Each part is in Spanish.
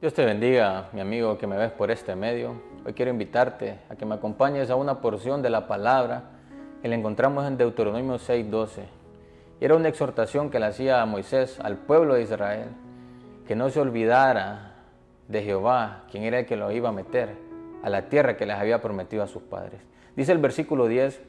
Dios te bendiga, mi amigo que me ves por este medio. Hoy quiero invitarte a que me acompañes a una porción de la palabra que la encontramos en Deuteronomio 6:12. Era una exhortación que le hacía a Moisés al pueblo de Israel, que no se olvidara de Jehová, quien era el que lo iba a meter a la tierra que les había prometido a sus padres. Dice el versículo 10,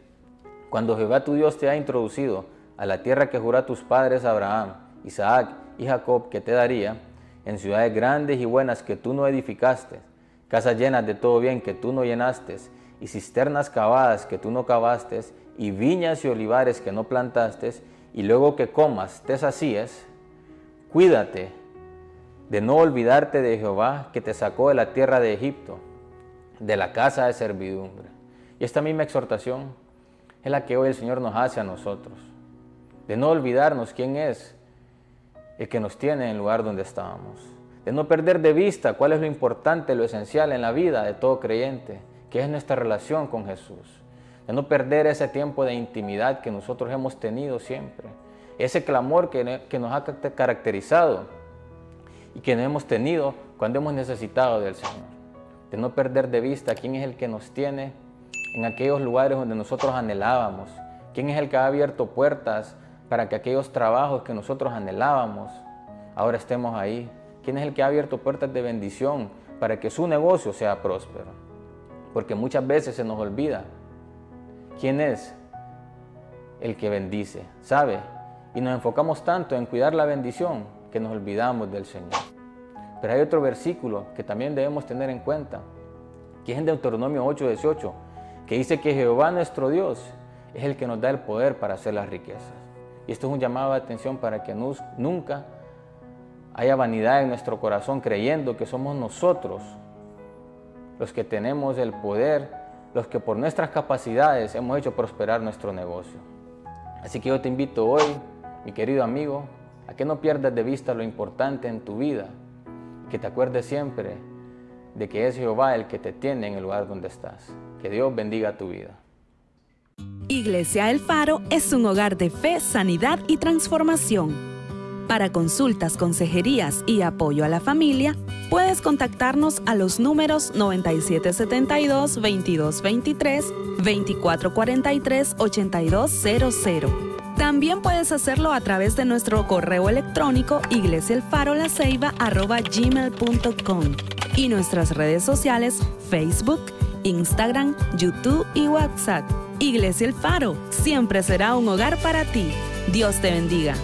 cuando Jehová tu Dios te ha introducido a la tierra que juró a tus padres Abraham, Isaac y Jacob que te daría, en ciudades grandes y buenas que tú no edificaste, casas llenas de todo bien que tú no llenaste, y cisternas cavadas que tú no cavaste, y viñas y olivares que no plantaste, y luego que comas te sacíes, cuídate de no olvidarte de Jehová que te sacó de la tierra de Egipto, de la casa de servidumbre. Y esta misma exhortación es la que hoy el Señor nos hace a nosotros, de no olvidarnos quién es el que nos tiene en el lugar donde estábamos. De no perder de vista cuál es lo importante, lo esencial en la vida de todo creyente, que es nuestra relación con Jesús. De no perder ese tiempo de intimidad que nosotros hemos tenido siempre. Ese clamor que, que nos ha caracterizado y que hemos tenido cuando hemos necesitado del Señor. De no perder de vista quién es el que nos tiene en aquellos lugares donde nosotros anhelábamos. Quién es el que ha abierto puertas para que aquellos trabajos que nosotros anhelábamos ahora estemos ahí? ¿Quién es el que ha abierto puertas de bendición para que su negocio sea próspero? Porque muchas veces se nos olvida quién es el que bendice, ¿sabe? Y nos enfocamos tanto en cuidar la bendición que nos olvidamos del Señor. Pero hay otro versículo que también debemos tener en cuenta, que es en Deuteronomio 8:18, que dice que Jehová nuestro Dios es el que nos da el poder para hacer las riquezas. Y esto es un llamado de atención para que nunca haya vanidad en nuestro corazón creyendo que somos nosotros los que tenemos el poder, los que por nuestras capacidades hemos hecho prosperar nuestro negocio. Así que yo te invito hoy, mi querido amigo, a que no pierdas de vista lo importante en tu vida que te acuerdes siempre de que es Jehová el que te tiene en el lugar donde estás. Que Dios bendiga tu vida. Iglesia El Faro es un hogar de fe, sanidad y transformación. Para consultas, consejerías y apoyo a la familia, puedes contactarnos a los números 9772-2223, 2443-8200. También puedes hacerlo a través de nuestro correo electrónico iglesiaelfarolaceiba.gmail.com y nuestras redes sociales Facebook, Instagram, YouTube y WhatsApp. Iglesia El Faro siempre será un hogar para ti. Dios te bendiga.